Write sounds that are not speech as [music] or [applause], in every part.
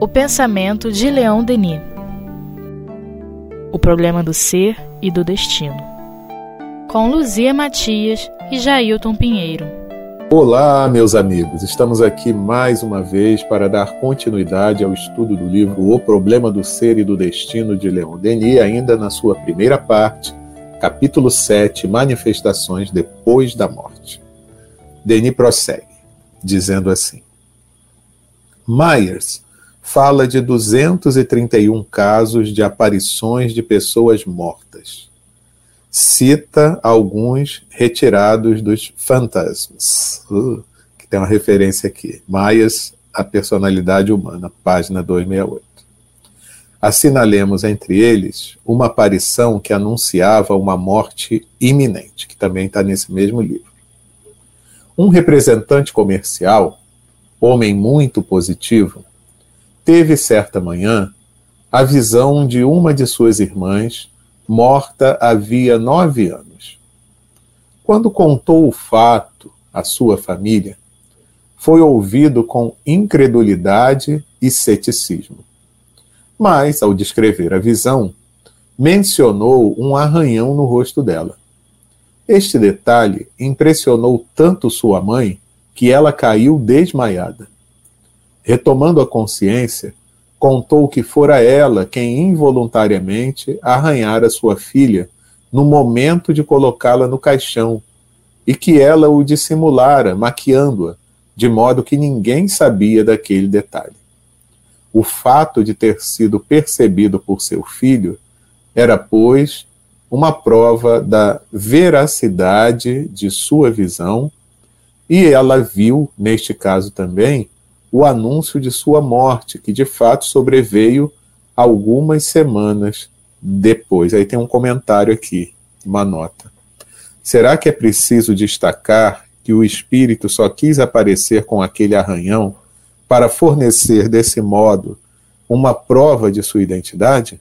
O pensamento de Leão Denis. O problema do ser e do destino. Com Luzia Matias e Jailton Pinheiro. Olá, meus amigos. Estamos aqui mais uma vez para dar continuidade ao estudo do livro O Problema do Ser e do Destino de Leon Denis, ainda na sua primeira parte, capítulo 7, Manifestações depois da morte. Denis prossegue, dizendo assim: Myers fala de 231 casos de aparições de pessoas mortas. Cita alguns retirados dos fantasmas, uh, que tem uma referência aqui. Myers, a personalidade humana, página 268. Assinalemos entre eles uma aparição que anunciava uma morte iminente, que também está nesse mesmo livro. Um representante comercial, homem muito positivo, teve certa manhã a visão de uma de suas irmãs, morta havia nove anos. Quando contou o fato à sua família, foi ouvido com incredulidade e ceticismo. Mas, ao descrever a visão, mencionou um arranhão no rosto dela. Este detalhe impressionou tanto sua mãe que ela caiu desmaiada. Retomando a consciência, contou que fora ela quem involuntariamente arranhara sua filha no momento de colocá-la no caixão e que ela o dissimulara, maquiando-a, de modo que ninguém sabia daquele detalhe. O fato de ter sido percebido por seu filho era, pois, uma prova da veracidade de sua visão, e ela viu, neste caso também, o anúncio de sua morte, que de fato sobreveio algumas semanas depois. Aí tem um comentário aqui, uma nota. Será que é preciso destacar que o espírito só quis aparecer com aquele arranhão para fornecer desse modo uma prova de sua identidade?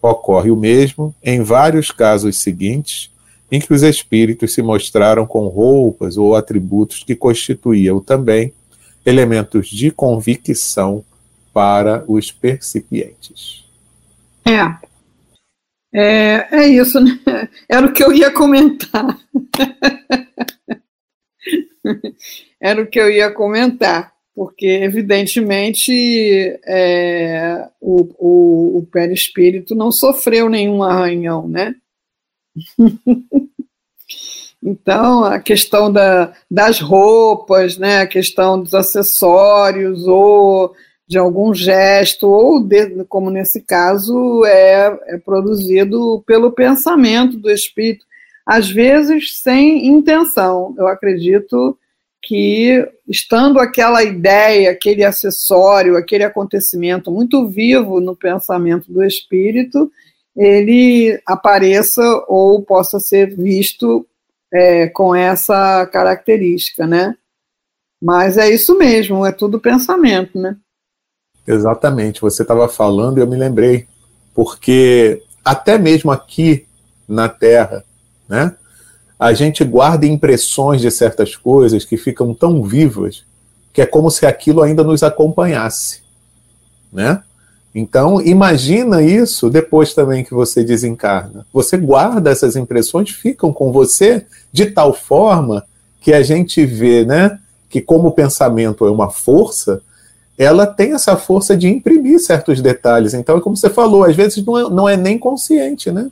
Ocorre o mesmo em vários casos seguintes, em que os espíritos se mostraram com roupas ou atributos que constituíam também elementos de convicção para os percipientes. É. É, é isso, né? Era o que eu ia comentar. Era o que eu ia comentar porque evidentemente é, o, o, o perispírito não sofreu nenhum arranhão, né? [laughs] então, a questão da, das roupas, né, a questão dos acessórios, ou de algum gesto, ou de, como nesse caso, é, é produzido pelo pensamento do espírito, às vezes sem intenção. Eu acredito que, estando aquela ideia, aquele acessório, aquele acontecimento muito vivo no pensamento do espírito, ele apareça ou possa ser visto é, com essa característica, né? Mas é isso mesmo, é tudo pensamento, né? Exatamente, você estava falando e eu me lembrei, porque até mesmo aqui na Terra, né? a gente guarda impressões de certas coisas que ficam tão vivas que é como se aquilo ainda nos acompanhasse, né? Então, imagina isso depois também que você desencarna. Você guarda essas impressões, ficam com você de tal forma que a gente vê, né, que como o pensamento é uma força, ela tem essa força de imprimir certos detalhes. Então, é como você falou, às vezes não é, não é nem consciente, né?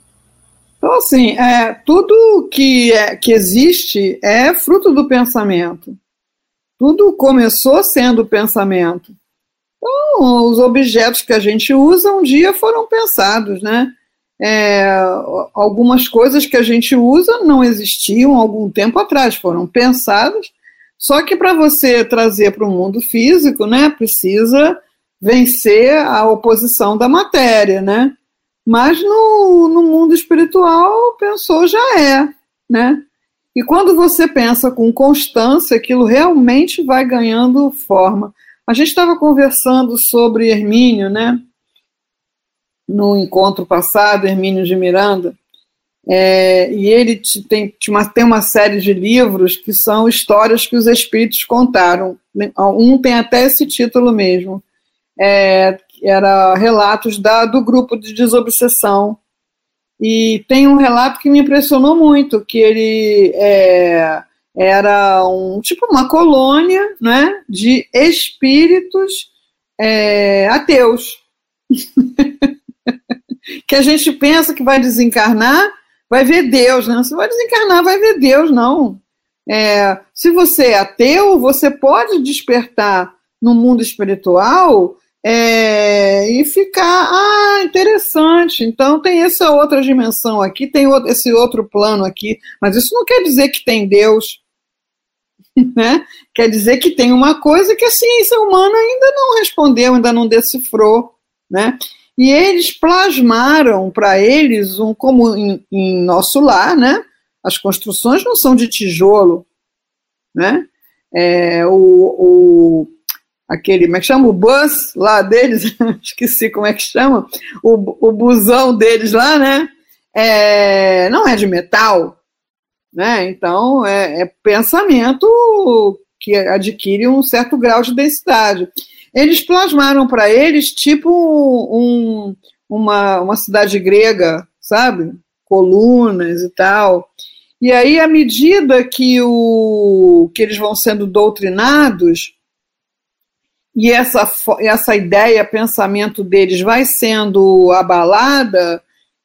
Então, assim, é, tudo que, é, que existe é fruto do pensamento. Tudo começou sendo pensamento. Então, os objetos que a gente usa um dia foram pensados, né? É, algumas coisas que a gente usa não existiam algum tempo atrás, foram pensadas, só que para você trazer para o mundo físico, né, precisa vencer a oposição da matéria, né? Mas no, no mundo espiritual, pensou já é, né? E quando você pensa com constância, aquilo realmente vai ganhando forma. A gente estava conversando sobre Hermínio, né? No encontro passado, Hermínio de Miranda. É, e ele tem, tem uma série de livros que são histórias que os espíritos contaram. Um tem até esse título mesmo. É, era relatos da, do grupo de desobsessão. E tem um relato que me impressionou muito, que ele é, era um tipo uma colônia né, de espíritos é, ateus. [laughs] que a gente pensa que vai desencarnar, vai ver Deus, né? Você vai desencarnar, vai ver Deus, não. É, se você é ateu, você pode despertar no mundo espiritual é, e ficar, ah, interessante. Então tem essa outra dimensão aqui, tem esse outro plano aqui, mas isso não quer dizer que tem Deus. [laughs] Né? Quer dizer que tem uma coisa que a ciência humana ainda não respondeu, ainda não decifrou. Né? E eles plasmaram para eles, um, como em, em, nosso lar, né? as construções não são de tijolo. Né? É, o, o, aquele, como é que chama? O bus lá deles, [laughs] esqueci como é que chama, o, o busão deles lá, né? É, não é de metal, né? Então, é, é pensamento que adquire um certo grau de densidade. Eles plasmaram para eles tipo um, uma, uma cidade grega, sabe? Colunas e tal. E aí, à medida que, o, que eles vão sendo doutrinados, e essa, essa ideia, pensamento deles vai sendo abalada,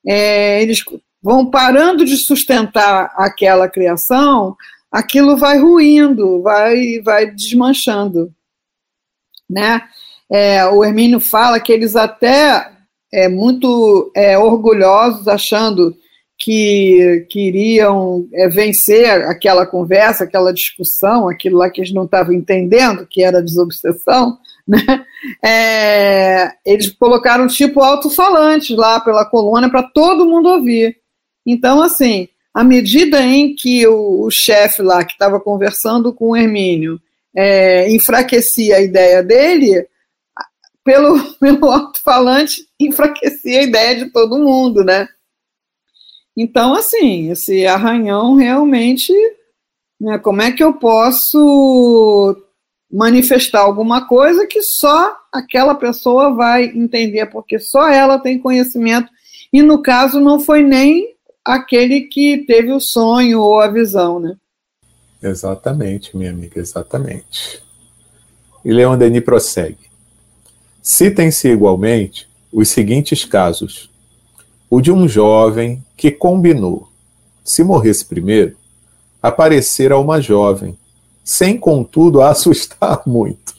é, eles vão parando de sustentar aquela criação, aquilo vai ruindo, vai, vai desmanchando. Né? É, o Hermínio fala que eles até é muito é, orgulhosos, achando que queriam é, vencer aquela conversa, aquela discussão, aquilo lá que eles não estavam entendendo, que era desobsessão, né? É, eles colocaram tipo alto-falantes lá pela coluna para todo mundo ouvir. Então, assim, à medida em que o, o chefe lá, que estava conversando com o Hermínio, é, enfraquecia a ideia dele, pelo, [laughs] pelo alto-falante, enfraquecia a ideia de todo mundo, né? Então, assim, esse arranhão realmente, né, como é que eu posso manifestar alguma coisa que só aquela pessoa vai entender, porque só ela tem conhecimento, e no caso não foi nem aquele que teve o sonho ou a visão, né? Exatamente, minha amiga, exatamente. E Leon Denis prossegue. Citem-se igualmente os seguintes casos: o de um jovem que combinou, se morresse primeiro, aparecer a uma jovem, sem contudo a [laughs] assustar muito.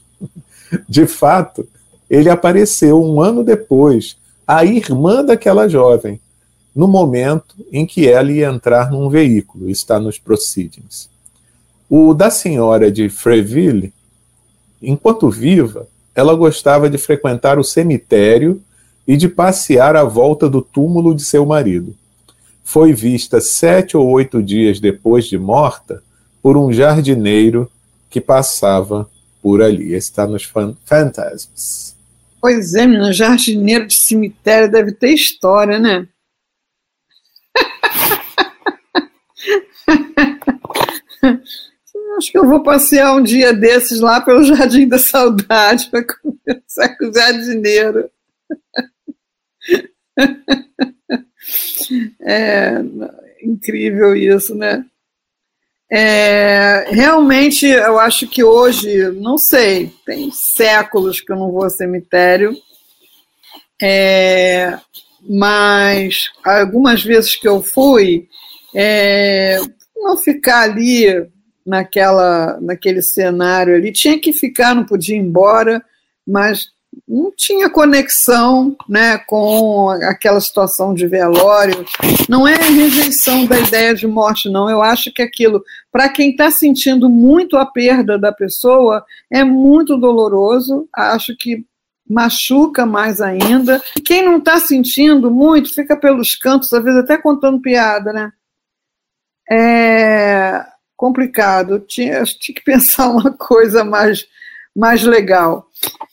De fato, ele apareceu um ano depois, a irmã daquela jovem, no momento em que ela ia entrar num veículo, está nos Proceedings. O da senhora de Freville, enquanto viva, ela gostava de frequentar o cemitério e de passear à volta do túmulo de seu marido. Foi vista sete ou oito dias depois de morta por um jardineiro que passava por ali. Está nos Fantasmas. Pois é, menina, jardineiro de cemitério deve ter história, né? Acho que eu vou passear um dia desses lá pelo Jardim da Saudade para conversar com o jardineiro. É incrível isso, né? É, realmente, eu acho que hoje, não sei, tem séculos que eu não vou ao cemitério, é, mas algumas vezes que eu fui, é, não ficar ali naquela, naquele cenário ali, tinha que ficar, não podia ir embora, mas não tinha conexão né, com aquela situação de velório. Não é rejeição da ideia de morte, não. Eu acho que aquilo, para quem está sentindo muito a perda da pessoa, é muito doloroso. Acho que machuca mais ainda. Quem não está sentindo muito, fica pelos cantos, às vezes até contando piada, né? É complicado. Tinha, tinha que pensar uma [laughs] coisa mais, mais legal.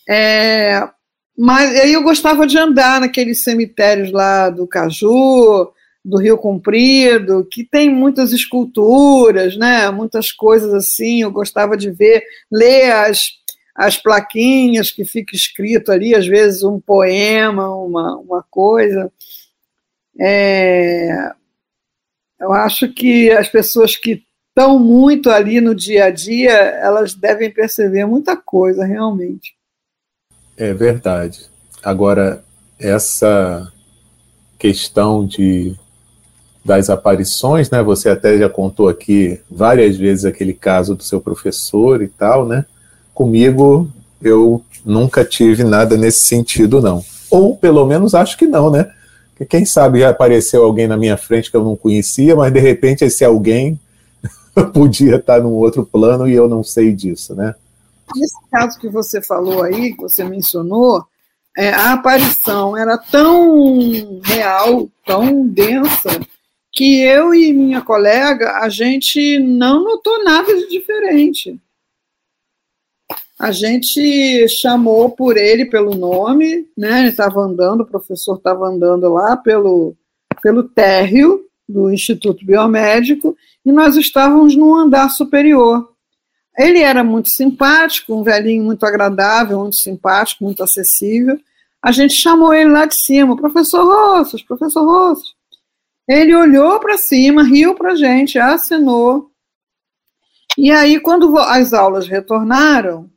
É, mas aí eu gostava de andar naqueles cemitérios lá do Caju, do Rio Comprido, que tem muitas esculturas, né? Muitas coisas assim. Eu gostava de ver, ler as, as plaquinhas que fica escrito ali, às vezes um poema, uma, uma coisa. É, eu acho que as pessoas que estão muito ali no dia a dia, elas devem perceber muita coisa, realmente. É verdade. Agora, essa questão de das aparições, né? Você até já contou aqui várias vezes aquele caso do seu professor e tal, né? Comigo eu nunca tive nada nesse sentido, não. Ou pelo menos acho que não, né? Porque quem sabe já apareceu alguém na minha frente que eu não conhecia, mas de repente esse alguém [laughs] podia estar num outro plano e eu não sei disso, né? Nesse caso que você falou aí, que você mencionou, é, a aparição era tão real, tão densa, que eu e minha colega, a gente não notou nada de diferente. A gente chamou por ele pelo nome, né? Ele estava andando, o professor estava andando lá pelo, pelo térreo do Instituto Biomédico e nós estávamos no andar superior. Ele era muito simpático, um velhinho muito agradável, muito simpático, muito acessível. A gente chamou ele lá de cima, professor Rossos, professor Rossos. Ele olhou para cima, riu para a gente, assinou. E aí, quando as aulas retornaram,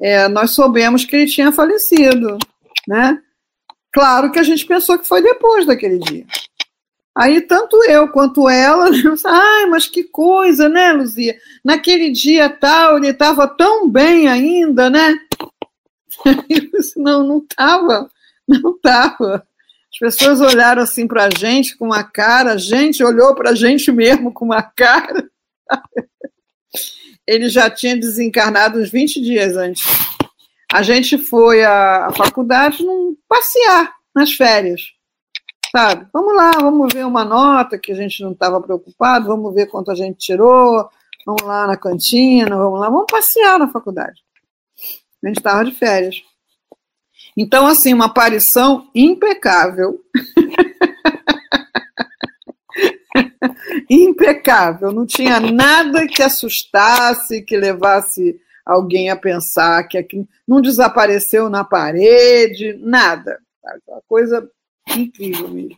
é, nós soubemos que ele tinha falecido, né? Claro que a gente pensou que foi depois daquele dia. Aí, tanto eu quanto ela, [laughs] ai, mas que coisa, né, Luzia? Naquele dia tal, ele estava tão bem ainda, né? [laughs] Não, não estava, não estava. As pessoas olharam assim para a gente com uma cara, a gente olhou para a gente mesmo com uma cara. [laughs] Ele já tinha desencarnado uns 20 dias antes. A gente foi à, à faculdade num, passear nas férias. Sabe? Vamos lá, vamos ver uma nota que a gente não estava preocupado, vamos ver quanto a gente tirou, vamos lá na cantina, vamos lá, vamos passear na faculdade. A gente estava de férias. Então, assim, uma aparição impecável. [laughs] impecável. Não tinha nada que assustasse, que levasse alguém a pensar que aqui não desapareceu na parede, nada. Uma coisa incrível mesmo.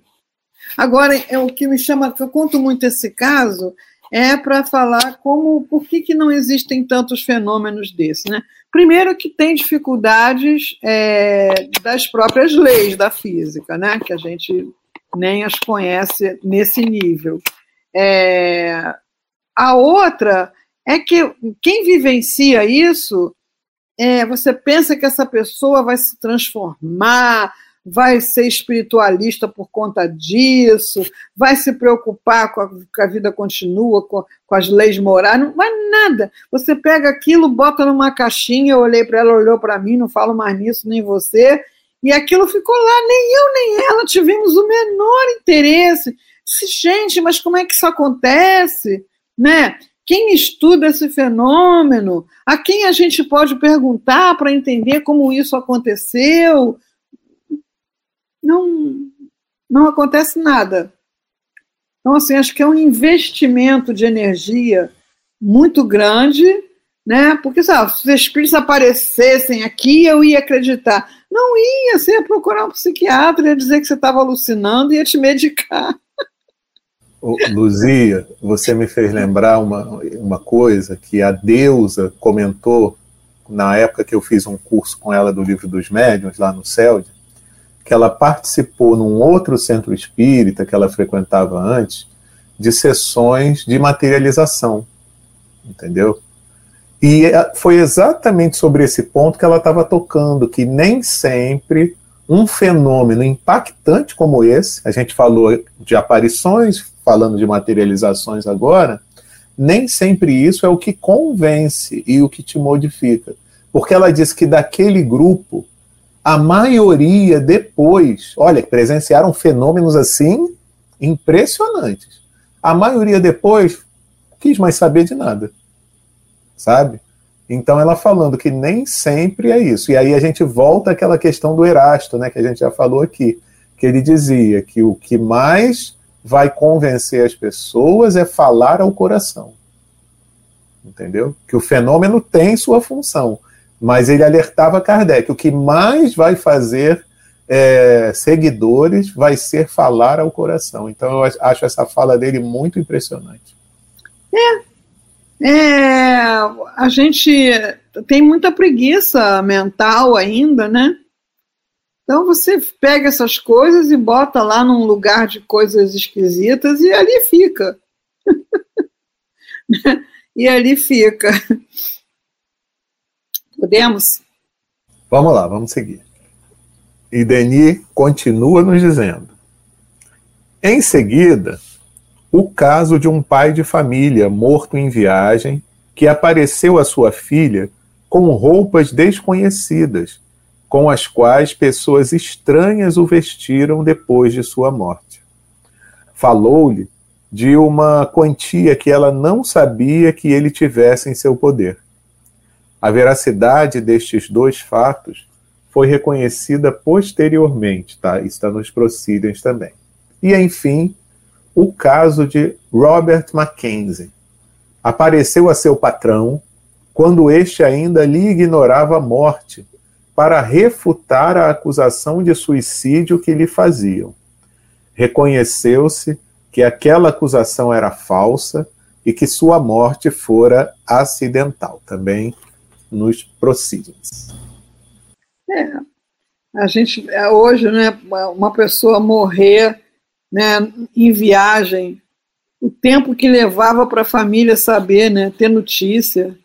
Agora, é o que me chama, eu conto muito esse caso, é para falar como, por que, que não existem tantos fenômenos desses, né? Primeiro que tem dificuldades é, das próprias leis da física, né? Que a gente nem as conhece nesse nível. É, a outra é que quem vivencia isso, é, você pensa que essa pessoa vai se transformar, vai ser espiritualista por conta disso, vai se preocupar com a, que a vida continua, com, com, as leis morais, não vai nada. Você pega aquilo, bota numa caixinha, eu olhei para ela, olhou para mim, não falo mais nisso, nem você, e aquilo ficou lá, nem eu nem ela tivemos o menor interesse. Gente, mas como é que isso acontece? Né? Quem estuda esse fenômeno? A quem a gente pode perguntar para entender como isso aconteceu? não, não acontece nada. Então, assim, acho que é um investimento de energia muito grande, né? Porque, sabe, se os espíritos aparecessem aqui, eu ia acreditar. Não ia, você ia procurar um psiquiatra, ia dizer que você estava alucinando e ia te [laughs] medicar. Luzia, você me fez lembrar uma, uma coisa que a deusa comentou na época que eu fiz um curso com ela do livro dos médiuns, lá no CELD, que ela participou num outro centro espírita que ela frequentava antes, de sessões de materialização, entendeu? E é, foi exatamente sobre esse ponto que ela estava tocando, que nem sempre um fenômeno impactante como esse, a gente falou de aparições, falando de materializações agora, nem sempre isso é o que convence e o que te modifica. Porque ela diz que daquele grupo, a maioria depois, olha, presenciaram fenômenos assim impressionantes. A maioria depois quis mais saber de nada, sabe? Então ela falando que nem sempre é isso. E aí a gente volta àquela questão do Erasto, né, que a gente já falou aqui, que ele dizia que o que mais vai convencer as pessoas é falar ao coração. Entendeu? Que o fenômeno tem sua função. Mas ele alertava Kardec: o que mais vai fazer é, seguidores vai ser falar ao coração. Então eu acho essa fala dele muito impressionante. É. é a gente tem muita preguiça mental ainda, né? Então você pega essas coisas e bota lá num lugar de coisas esquisitas e ali fica. [laughs] e ali fica. Podemos? Vamos lá, vamos seguir. E Denis continua nos dizendo. Em seguida, o caso de um pai de família morto em viagem que apareceu a sua filha com roupas desconhecidas com as quais pessoas estranhas o vestiram depois de sua morte. Falou-lhe de uma quantia que ela não sabia que ele tivesse em seu poder. A veracidade destes dois fatos foi reconhecida posteriormente, tá? Está nos Procedures também. E, enfim, o caso de Robert Mackenzie. Apareceu a seu patrão quando este ainda lhe ignorava a morte para refutar a acusação de suicídio que lhe faziam. Reconheceu-se que aquela acusação era falsa e que sua morte fora acidental, também nos proceedings. É, a gente é, hoje, né, uma pessoa morrer, né, em viagem, o tempo que levava para a família saber, né, ter notícia,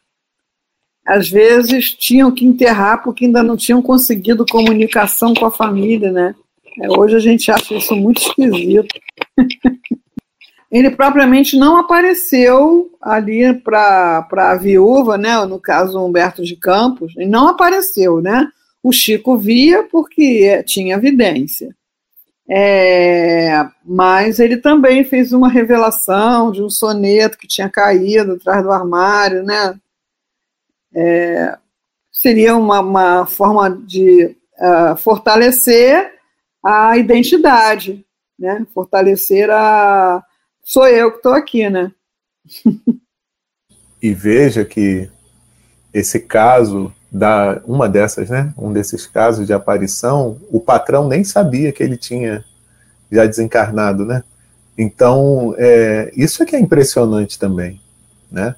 às vezes tinham que enterrar porque ainda não tinham conseguido comunicação com a família, né? É, hoje a gente acha isso muito esquisito. [laughs] Ele propriamente não apareceu ali para a viúva, né? No caso Humberto de Campos, ele não apareceu, né? O Chico via porque tinha evidência. É, mas ele também fez uma revelação de um soneto que tinha caído atrás do armário, né? É, seria uma, uma, forma de uh, fortalecer a identidade, né? Fortalecer a sou eu que estou aqui, né? e veja que esse caso da uma dessas, né? Um desses casos de aparição, o patrão nem sabia que ele tinha já desencarnado, né? Então, é, isso é que é impressionante também, né?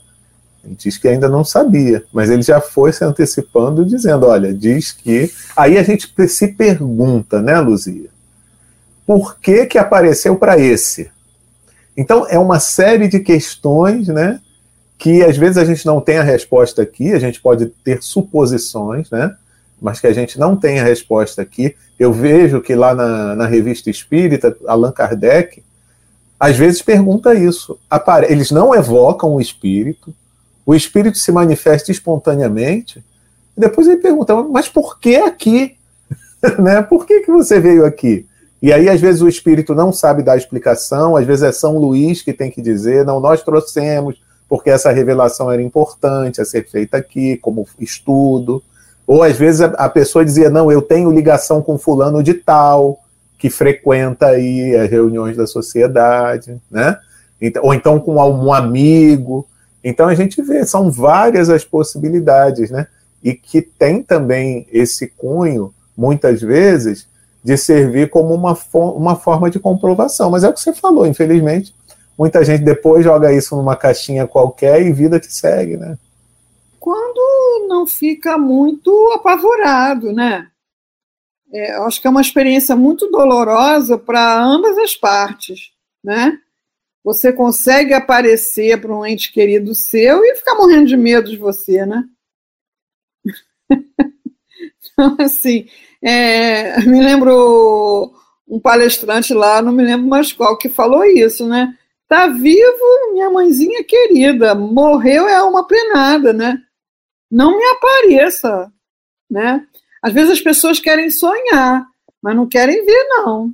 Diz que ainda não sabia, mas ele já foi se antecipando, dizendo: olha, diz que. Aí a gente se pergunta, né, Luzia? Por que, que apareceu para esse? Então, é uma série de questões, né? Que às vezes a gente não tem a resposta aqui, a gente pode ter suposições, né? Mas que a gente não tem a resposta aqui. Eu vejo que lá na, na revista Espírita, Allan Kardec, às vezes pergunta isso. Eles não evocam o espírito, o espírito se manifesta espontaneamente, e depois ele pergunta, mas por que aqui? [laughs] né? Por que, que você veio aqui? E aí, às vezes, o espírito não sabe dar explicação, às vezes é São Luís que tem que dizer, não, nós trouxemos, porque essa revelação era importante a ser feita aqui, como estudo. Ou às vezes a pessoa dizia, não, eu tenho ligação com fulano de tal, que frequenta aí as reuniões da sociedade, né? Então, ou então com um amigo. Então a gente vê, são várias as possibilidades, né? E que tem também esse cunho, muitas vezes, de servir como uma, uma forma de comprovação. Mas é o que você falou, infelizmente, muita gente depois joga isso numa caixinha qualquer e vida que segue, né? Quando não fica muito apavorado, né? É, acho que é uma experiência muito dolorosa para ambas as partes, né? Você consegue aparecer para um ente querido seu e ficar morrendo de medo de você, né? [laughs] então, assim, é, me lembro um palestrante lá, não me lembro mais qual, que falou isso, né? Tá vivo, minha mãezinha querida, morreu é uma penada, né? Não me apareça, né? Às vezes as pessoas querem sonhar, mas não querem ver, não,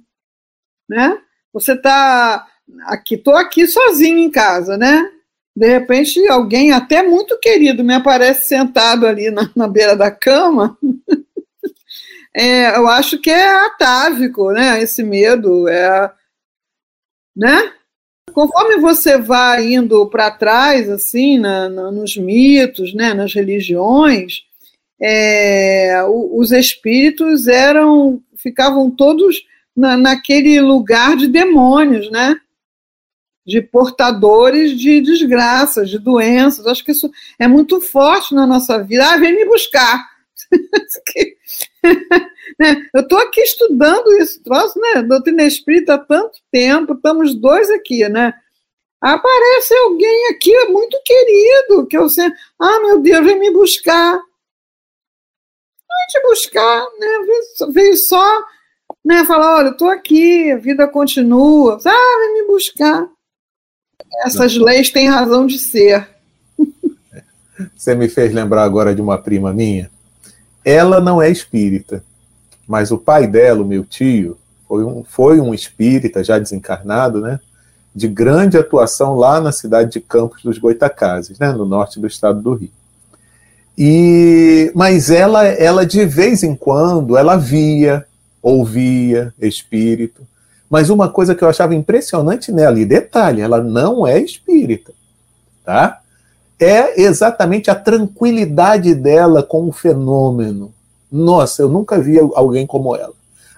né? Você tá aqui, tô aqui sozinho em casa, né? De repente, alguém até muito querido me aparece sentado ali na, na beira da cama. [laughs] é, eu acho que é atávico, né? Esse medo. É, né? Conforme você vai indo para trás, assim, na, na, nos mitos, né, nas religiões, é, os espíritos eram, ficavam todos na, naquele lugar de demônios, né? De portadores de desgraças, de doenças. Acho que isso é muito forte na nossa vida. Ah, vem me buscar. [laughs] [laughs] né? Eu estou aqui estudando isso, troço, né? Doutrina espírita há tanto tempo, estamos dois aqui, né? Aparece alguém aqui muito querido, que eu sei, ah, meu Deus, vem me buscar. Vem te buscar, né? Veio só né, falar, olha, eu estou aqui, a vida continua. Ah, vem me buscar. Essas leis têm razão de ser. Você me fez lembrar agora de uma prima minha. Ela não é espírita, mas o pai dela, o meu tio, foi um, foi um espírita já desencarnado, né? De grande atuação lá na cidade de Campos dos Goitacazes, né? No norte do estado do Rio. E, mas ela, ela de vez em quando, ela via, ouvia espírito. Mas uma coisa que eu achava impressionante nela, e detalhe, ela não é espírita, tá? É exatamente a tranquilidade dela com o fenômeno. Nossa, eu nunca vi alguém como ela.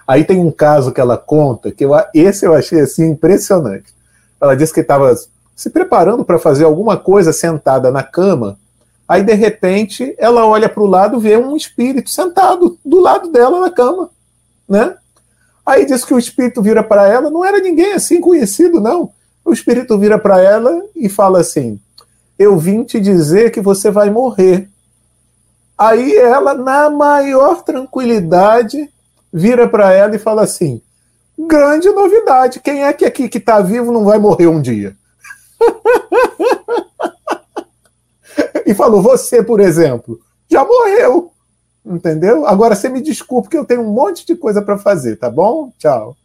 Aí tem um caso que ela conta, que eu, esse eu achei assim impressionante. Ela disse que estava se preparando para fazer alguma coisa sentada na cama, aí de repente ela olha para o lado e vê um espírito sentado do lado dela na cama, né? Aí diz que o espírito vira para ela, não era ninguém assim conhecido, não. O espírito vira para ela e fala assim: Eu vim te dizer que você vai morrer. Aí ela, na maior tranquilidade, vira para ela e fala assim: grande novidade, quem é que aqui que está vivo não vai morrer um dia? [laughs] e falou: você, por exemplo, já morreu. Entendeu? Agora você me desculpe que eu tenho um monte de coisa para fazer, tá bom? Tchau.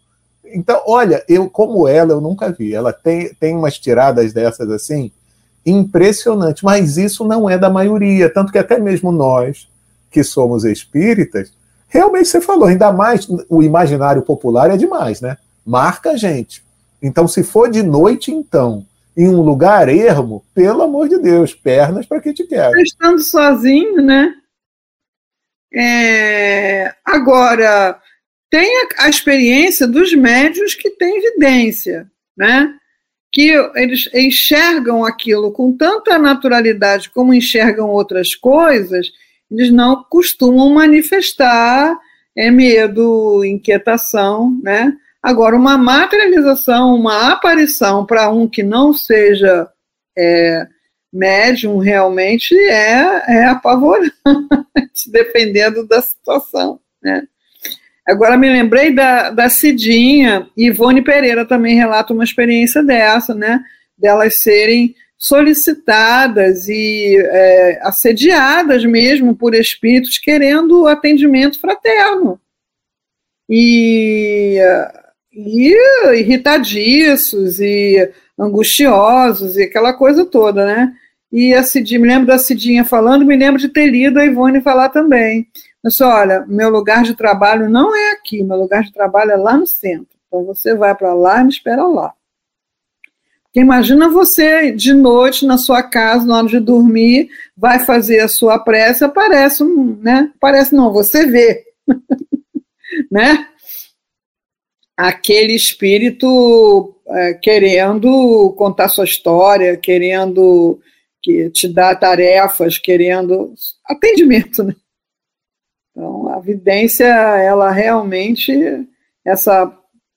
Então, olha, eu, como ela, eu nunca vi. Ela tem, tem umas tiradas dessas assim, impressionante, mas isso não é da maioria, tanto que até mesmo nós, que somos espíritas, realmente você falou, ainda mais o imaginário popular é demais, né? Marca a gente. Então, se for de noite, então, em um lugar ermo, pelo amor de Deus, pernas para que te quer. Estando sozinho, né? É... Agora, tem a, a experiência dos médios que têm evidência, né? que eles enxergam aquilo com tanta naturalidade como enxergam outras coisas, eles não costumam manifestar é, medo, inquietação, né? Agora, uma materialização, uma aparição para um que não seja é, médium realmente é, é apavorante, [laughs] dependendo da situação, né? Agora me lembrei da, da Cidinha, Ivone Pereira também relata uma experiência dessa, né? Delas serem solicitadas e é, assediadas mesmo por espíritos querendo atendimento fraterno. E, e irritadiços e angustiosos e aquela coisa toda, né? E a Cidinha, me lembro da Cidinha falando, me lembro de ter lido a Ivone falar também. Mas olha, meu lugar de trabalho não é aqui, meu lugar de trabalho é lá no centro. Então você vai para lá e me espera lá. Porque imagina você de noite na sua casa, na hora de dormir, vai fazer a sua prece, aparece um, né? Parece não, você vê, [laughs] né? Aquele espírito é, querendo contar sua história, querendo que te dar tarefas, querendo atendimento, né? Então, a vidência, ela realmente, essa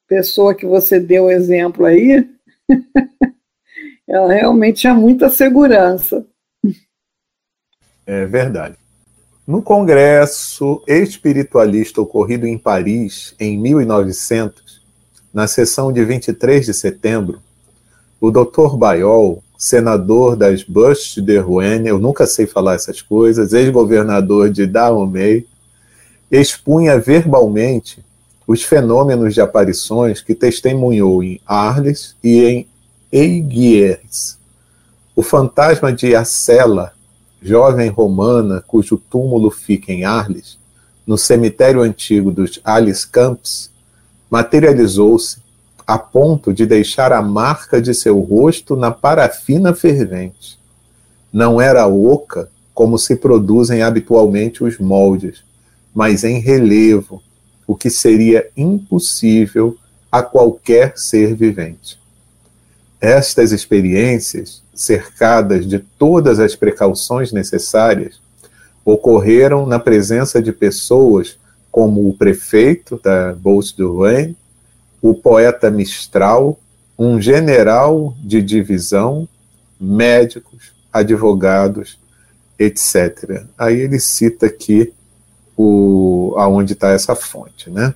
pessoa que você deu o exemplo aí, [laughs] ela realmente tinha muita segurança. É verdade. No congresso espiritualista ocorrido em Paris em 1900, na sessão de 23 de setembro, o Dr. Bayol, senador das Bush de Rouen, eu nunca sei falar essas coisas, ex-governador de Dahomey, expunha verbalmente os fenômenos de aparições que testemunhou em Arles e em Aiguiers. O fantasma de Acela, jovem romana cujo túmulo fica em Arles, no cemitério antigo dos Alice Camps, materializou-se a ponto de deixar a marca de seu rosto na parafina fervente. Não era oca como se produzem habitualmente os moldes, mas em relevo, o que seria impossível a qualquer ser vivente. Estas experiências, cercadas de todas as precauções necessárias, ocorreram na presença de pessoas como o prefeito da Beauce du Rhin, o poeta Mistral, um general de divisão, médicos, advogados, etc. Aí ele cita aqui o, aonde está essa fonte, né?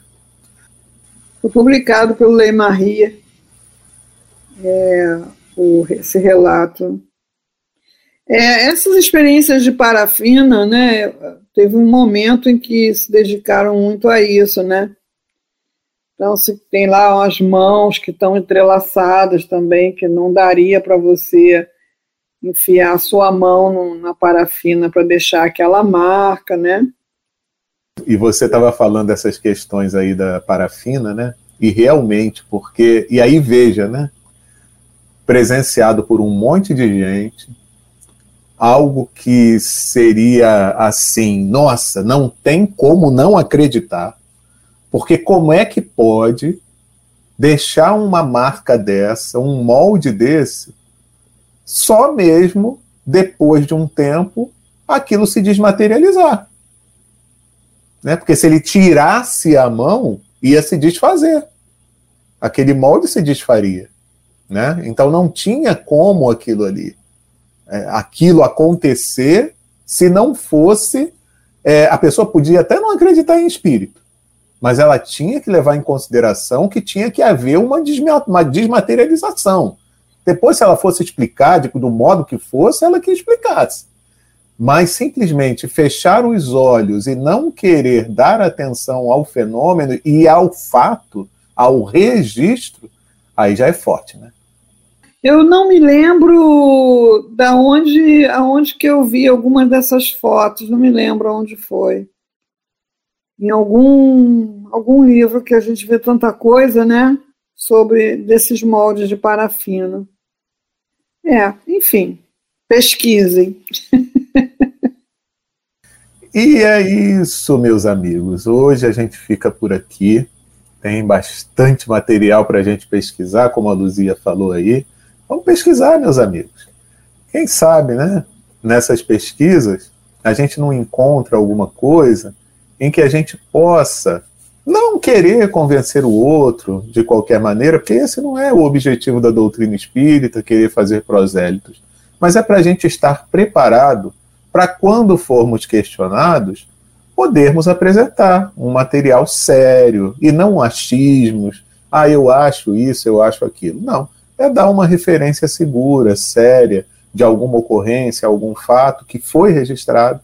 Foi publicado pelo Lei Maria é, o, esse relato. É, essas experiências de parafina, né? Teve um momento em que se dedicaram muito a isso, né? Então, se tem lá as mãos que estão entrelaçadas também, que não daria para você enfiar a sua mão no, na parafina para deixar aquela marca, né? E você estava falando dessas questões aí da parafina, né? E realmente, porque. E aí veja, né? Presenciado por um monte de gente, algo que seria assim, nossa, não tem como não acreditar, porque como é que pode deixar uma marca dessa, um molde desse, só mesmo depois de um tempo aquilo se desmaterializar. Né? Porque se ele tirasse a mão, ia se desfazer. Aquele molde se desfaria. Né? Então não tinha como aquilo ali, é, aquilo acontecer se não fosse. É, a pessoa podia até não acreditar em espírito, mas ela tinha que levar em consideração que tinha que haver uma, uma desmaterialização. Depois, se ela fosse explicar de, do modo que fosse, ela que explicasse. Mas simplesmente fechar os olhos e não querer dar atenção ao fenômeno e ao fato, ao registro, aí já é forte, né? Eu não me lembro da onde, aonde que eu vi algumas dessas fotos, não me lembro onde foi. Em algum, algum livro que a gente vê tanta coisa, né? Sobre desses moldes de parafina. É, enfim, pesquisem. e é isso, meus amigos. Hoje a gente fica por aqui. Tem bastante material para a gente pesquisar, como a Luzia falou aí. Vamos pesquisar, meus amigos. Quem sabe, né? Nessas pesquisas, a gente não encontra alguma coisa em que a gente possa não querer convencer o outro de qualquer maneira, porque esse não é o objetivo da doutrina espírita, querer fazer prosélitos, mas é para a gente estar preparado para quando formos questionados, podermos apresentar um material sério e não achismos, ah, eu acho isso, eu acho aquilo. Não, é dar uma referência segura, séria, de alguma ocorrência, algum fato que foi registrado,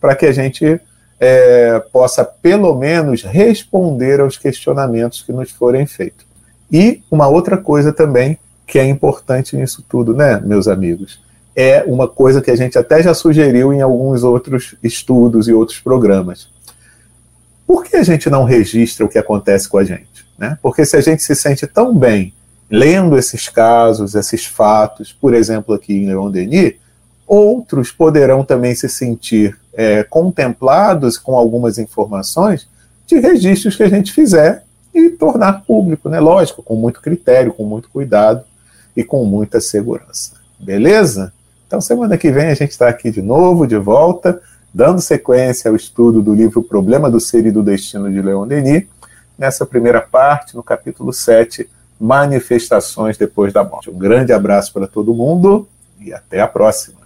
para que a gente é, possa pelo menos responder aos questionamentos que nos forem feitos. E uma outra coisa também que é importante nisso tudo, né, meus amigos, é uma coisa que a gente até já sugeriu em alguns outros estudos e outros programas. Por que a gente não registra o que acontece com a gente? Né? Porque se a gente se sente tão bem lendo esses casos, esses fatos, por exemplo, aqui em Leon Denis, outros poderão também se sentir é, contemplados com algumas informações de registros que a gente fizer e tornar público, né? Lógico, com muito critério, com muito cuidado e com muita segurança. Beleza? Então, semana que vem a gente está aqui de novo, de volta, dando sequência ao estudo do livro Problema do Ser e do Destino de Leon Denis, nessa primeira parte, no capítulo 7, Manifestações depois da morte. Um grande abraço para todo mundo e até a próxima.